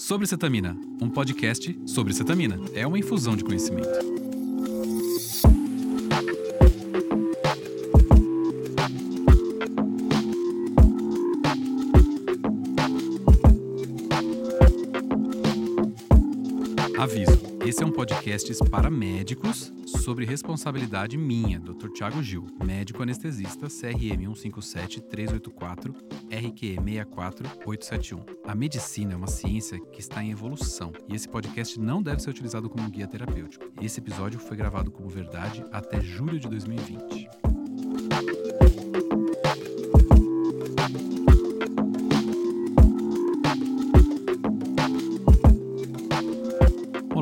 Sobre Cetamina, um podcast sobre cetamina. É uma infusão de conhecimento. Aviso: esse é um podcast para médicos sobre responsabilidade minha, Dr. Tiago Gil, médico anestesista, CRM 157 384 RQE 64871. A medicina é uma ciência que está em evolução e esse podcast não deve ser utilizado como guia terapêutico. Esse episódio foi gravado como verdade até julho de 2020.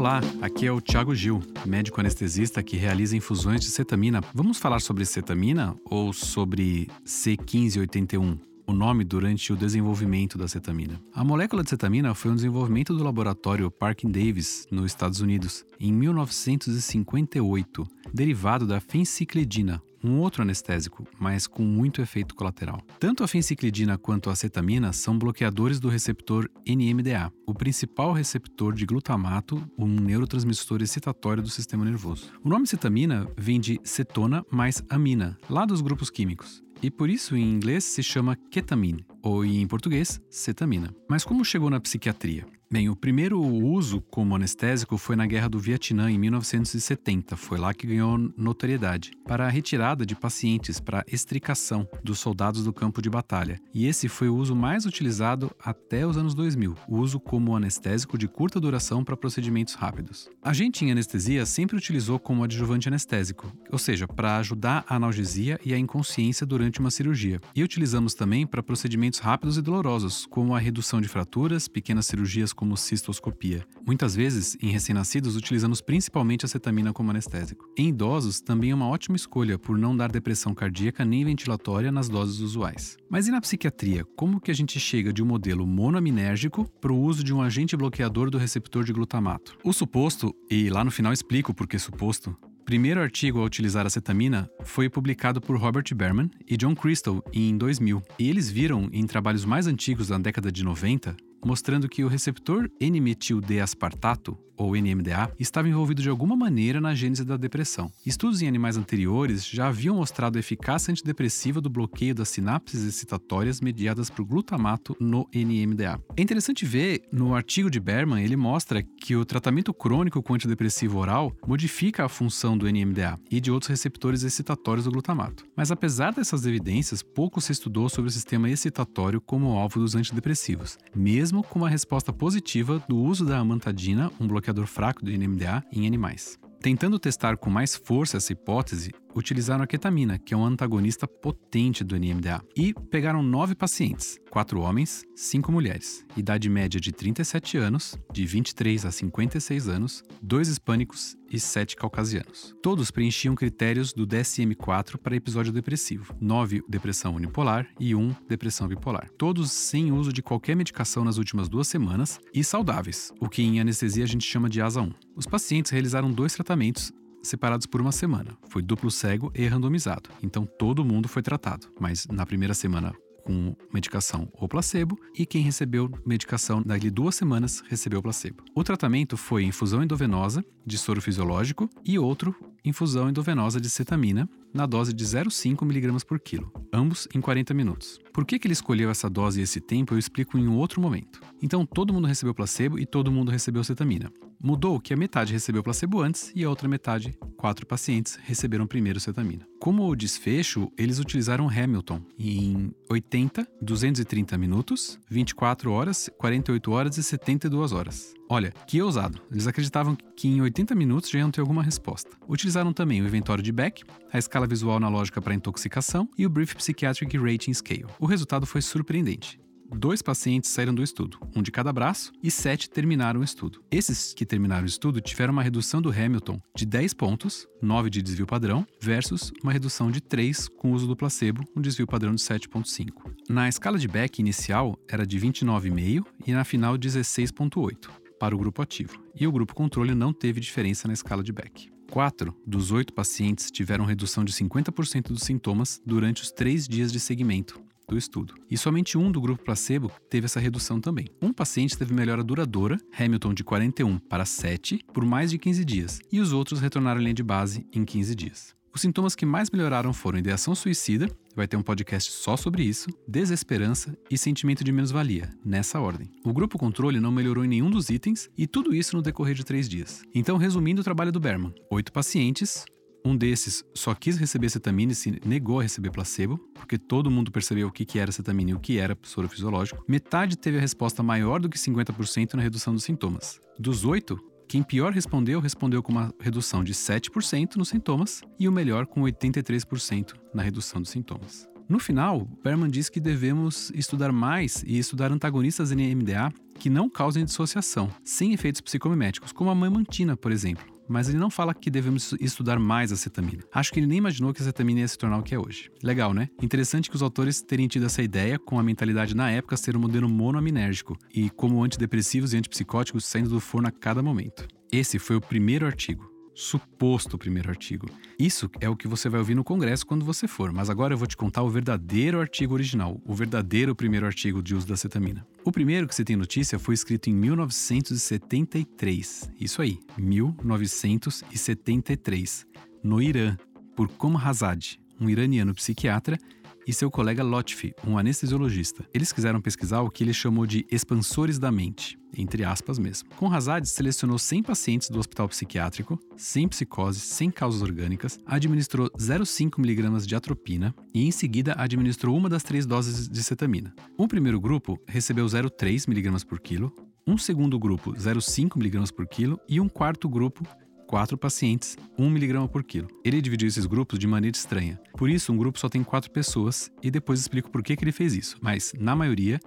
Olá, aqui é o Thiago Gil, médico anestesista que realiza infusões de cetamina. Vamos falar sobre cetamina ou sobre C1581? o nome durante o desenvolvimento da cetamina. A molécula de cetamina foi um desenvolvimento do laboratório Parkin Davis, nos Estados Unidos, em 1958, derivado da fenciclidina, um outro anestésico, mas com muito efeito colateral. Tanto a fenciclidina quanto a acetamina são bloqueadores do receptor NMDA, o principal receptor de glutamato, um neurotransmissor excitatório do sistema nervoso. O nome cetamina vem de cetona mais amina, lá dos grupos químicos e por isso em inglês se chama ketamine, ou em português, cetamina. Mas como chegou na psiquiatria? Bem, o primeiro uso como anestésico foi na Guerra do Vietnã, em 1970. Foi lá que ganhou notoriedade. Para a retirada de pacientes para extricação dos soldados do campo de batalha. E esse foi o uso mais utilizado até os anos 2000. O uso como anestésico de curta duração para procedimentos rápidos. A gente em anestesia sempre utilizou como adjuvante anestésico, ou seja, para ajudar a analgesia e a inconsciência durante uma cirurgia. E utilizamos também para procedimentos rápidos e dolorosos, como a redução de fraturas, pequenas cirurgias como cistoscopia. Muitas vezes, em recém-nascidos, utilizamos principalmente a cetamina como anestésico. Em idosos, também é uma ótima escolha por não dar depressão cardíaca nem ventilatória nas doses usuais. Mas e na psiquiatria, como que a gente chega de um modelo monoaminérgico para o uso de um agente bloqueador do receptor de glutamato? O suposto, e lá no final explico por que suposto, primeiro artigo a utilizar a cetamina foi publicado por Robert Berman e John Crystal em 2000, e eles viram em trabalhos mais antigos da década de 90 mostrando que o receptor N-metil-D-aspartato, ou NMDA, estava envolvido de alguma maneira na gênese da depressão. Estudos em animais anteriores já haviam mostrado a eficácia antidepressiva do bloqueio das sinapses excitatórias mediadas por glutamato no NMDA. É interessante ver, no artigo de Berman, ele mostra que o tratamento crônico com antidepressivo oral modifica a função do NMDA e de outros receptores excitatórios do glutamato. Mas apesar dessas evidências, pouco se estudou sobre o sistema excitatório como alvo dos antidepressivos, mesmo com uma resposta positiva do uso da amantadina, um bloqueador fraco do NMDA em animais. Tentando testar com mais força essa hipótese, utilizaram a ketamina, que é um antagonista potente do NMDA, e pegaram nove pacientes, quatro homens, cinco mulheres, idade média de 37 anos, de 23 a 56 anos, dois hispânicos e sete caucasianos. Todos preenchiam critérios do DSM-4 para episódio depressivo, nove depressão unipolar e um depressão bipolar. Todos sem uso de qualquer medicação nas últimas duas semanas e saudáveis, o que em anestesia a gente chama de asa 1. Os pacientes realizaram dois tratamentos separados por uma semana. Foi duplo cego e randomizado. Então todo mundo foi tratado, mas na primeira semana com medicação ou placebo, e quem recebeu medicação dali duas semanas recebeu placebo. O tratamento foi infusão endovenosa de soro fisiológico e outro infusão endovenosa de cetamina na dose de 0,5 mg por quilo, ambos em 40 minutos. Por que, que ele escolheu essa dose e esse tempo eu explico em um outro momento. Então todo mundo recebeu placebo e todo mundo recebeu cetamina. Mudou que a metade recebeu placebo antes e a outra metade, quatro pacientes, receberam primeiro cetamina. Como desfecho, eles utilizaram Hamilton em 80, 230 minutos, 24 horas, 48 horas e 72 horas. Olha, que ousado. Eles acreditavam que em 80 minutos já iam ter alguma resposta. Utilizaram também o inventório de Beck, a escala visual analógica para intoxicação e o Brief Psychiatric Rating Scale. O resultado foi surpreendente dois pacientes saíram do estudo, um de cada braço, e sete terminaram o estudo. Esses que terminaram o estudo tiveram uma redução do Hamilton de 10 pontos, 9 de desvio padrão, versus uma redução de 3 com o uso do placebo, um desvio padrão de 7,5. Na escala de Beck inicial era de 29,5 e na final 16,8 para o grupo ativo, e o grupo controle não teve diferença na escala de Beck. Quatro dos oito pacientes tiveram redução de 50% dos sintomas durante os três dias de segmento, do estudo. E somente um do grupo placebo teve essa redução também. Um paciente teve melhora duradoura, Hamilton de 41 para 7, por mais de 15 dias, e os outros retornaram à linha de base em 15 dias. Os sintomas que mais melhoraram foram ideação suicida, vai ter um podcast só sobre isso, desesperança e sentimento de menos-valia, nessa ordem. O grupo controle não melhorou em nenhum dos itens e tudo isso no decorrer de três dias. Então, resumindo o trabalho do Berman: oito pacientes, um desses só quis receber cetamina e se negou a receber placebo, porque todo mundo percebeu o que era cetamina e o que era soro fisiológico. Metade teve a resposta maior do que 50% na redução dos sintomas. Dos oito, quem pior respondeu, respondeu com uma redução de 7% nos sintomas e o melhor com 83% na redução dos sintomas. No final, Berman diz que devemos estudar mais e estudar antagonistas NMDA que não causem dissociação, sem efeitos psicomiméticos, como a mamantina, por exemplo mas ele não fala que devemos estudar mais a cetamina. Acho que ele nem imaginou que a cetamina ia se tornar o que é hoje. Legal, né? Interessante que os autores terem tido essa ideia com a mentalidade na época ser um modelo monoaminérgico e como antidepressivos e antipsicóticos saindo do forno a cada momento. Esse foi o primeiro artigo suposto primeiro artigo. Isso é o que você vai ouvir no congresso quando você for, mas agora eu vou te contar o verdadeiro artigo original, o verdadeiro primeiro artigo de uso da cetamina. O primeiro que você tem notícia foi escrito em 1973. Isso aí, 1973, no Irã, por Komrazad, um iraniano psiquiatra e seu colega Lotfi, um anestesiologista. Eles quiseram pesquisar o que ele chamou de expansores da mente, entre aspas mesmo. Com Hazard selecionou 100 pacientes do hospital psiquiátrico, sem psicose, sem causas orgânicas, administrou 0,5mg de atropina e em seguida administrou uma das três doses de cetamina. O primeiro grupo recebeu 0,3mg por quilo, um segundo grupo 0,5mg por quilo e um quarto grupo quatro pacientes, 1 mg por quilo. Ele dividiu esses grupos de maneira estranha. Por isso, um grupo só tem quatro pessoas e depois explico por que, que ele fez isso. Mas, na maioria,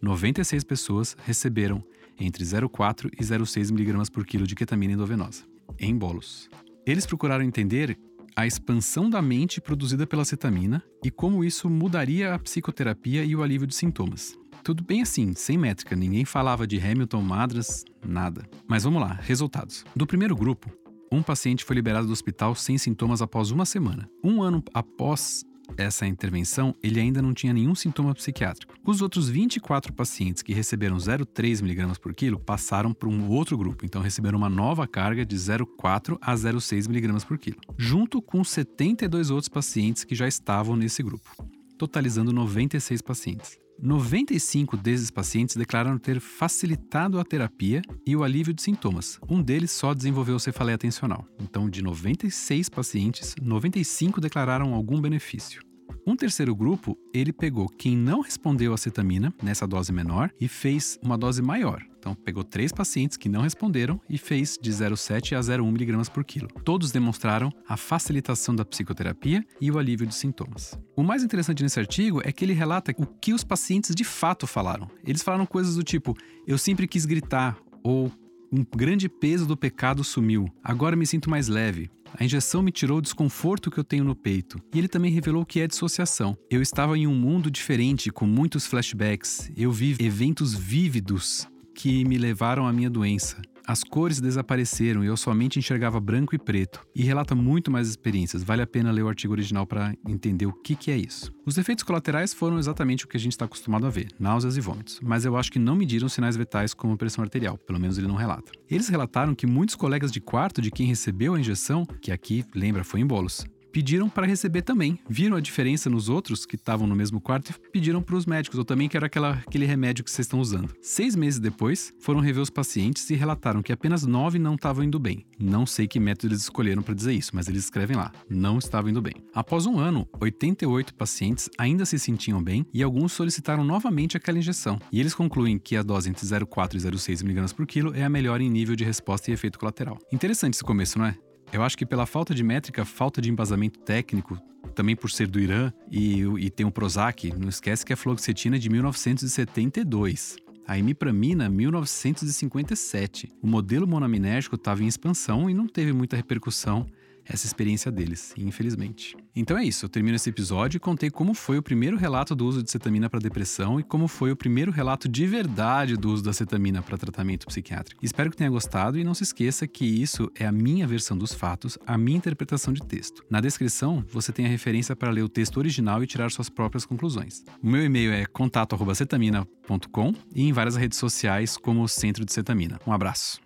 96 pessoas receberam entre 0,4 e 0,6 mg por quilo de ketamina endovenosa, em bolos. Eles procuraram entender a expansão da mente produzida pela cetamina e como isso mudaria a psicoterapia e o alívio de sintomas. Tudo bem assim, sem métrica, ninguém falava de Hamilton, Madras, nada. Mas vamos lá, resultados. Do primeiro grupo, um paciente foi liberado do hospital sem sintomas após uma semana. Um ano após essa intervenção, ele ainda não tinha nenhum sintoma psiquiátrico. Os outros 24 pacientes que receberam 0,3 mg por quilo passaram para um outro grupo, então receberam uma nova carga de 0,4 a 0,6 mg por quilo, junto com 72 outros pacientes que já estavam nesse grupo, totalizando 96 pacientes. 95 desses pacientes declararam ter facilitado a terapia e o alívio de sintomas. Um deles só desenvolveu cefaleia atencional. Então, de 96 pacientes, 95 declararam algum benefício. Um terceiro grupo, ele pegou quem não respondeu à cetamina nessa dose menor e fez uma dose maior. Então, pegou três pacientes que não responderam e fez de 0,7 a 0,1 mg por quilo. Todos demonstraram a facilitação da psicoterapia e o alívio de sintomas. O mais interessante nesse artigo é que ele relata o que os pacientes de fato falaram. Eles falaram coisas do tipo: eu sempre quis gritar, ou um grande peso do pecado sumiu, agora me sinto mais leve. A injeção me tirou o desconforto que eu tenho no peito. E ele também revelou o que é dissociação. Eu estava em um mundo diferente, com muitos flashbacks. Eu vi eventos vívidos que me levaram à minha doença. As cores desapareceram e eu somente enxergava branco e preto. E relata muito mais experiências. Vale a pena ler o artigo original para entender o que, que é isso. Os efeitos colaterais foram exatamente o que a gente está acostumado a ver: náuseas e vômitos. Mas eu acho que não mediram sinais vitais como pressão arterial, pelo menos ele não relata. Eles relataram que muitos colegas de quarto de quem recebeu a injeção, que aqui, lembra, foi em bolos, pediram para receber também. Viram a diferença nos outros que estavam no mesmo quarto e pediram para os médicos. Eu também quero aquela, aquele remédio que vocês estão usando. Seis meses depois, foram rever os pacientes e relataram que apenas nove não estavam indo bem. Não sei que método eles escolheram para dizer isso, mas eles escrevem lá: não estavam indo bem. Após um ano, 88 pacientes ainda se sentiam bem e alguns solicitaram novamente aquela injeção. E eles concluem que a dose entre 0,4 e 0,6 mg por quilo é a melhor em nível de resposta e efeito colateral. Interessante esse começo, não é? Eu acho que pela falta de métrica, falta de embasamento técnico, também por ser do Irã e, e tem o Prozac, não esquece que a fluoxetina é de 1972. A imipramina, 1957. O modelo monaminérgico estava em expansão e não teve muita repercussão essa experiência deles, infelizmente. Então é isso, eu termino esse episódio e contei como foi o primeiro relato do uso de cetamina para depressão e como foi o primeiro relato de verdade do uso da cetamina para tratamento psiquiátrico. Espero que tenha gostado e não se esqueça que isso é a minha versão dos fatos, a minha interpretação de texto. Na descrição, você tem a referência para ler o texto original e tirar suas próprias conclusões. O meu e-mail é contato@cetamina.com e em várias redes sociais como Centro de Cetamina. Um abraço.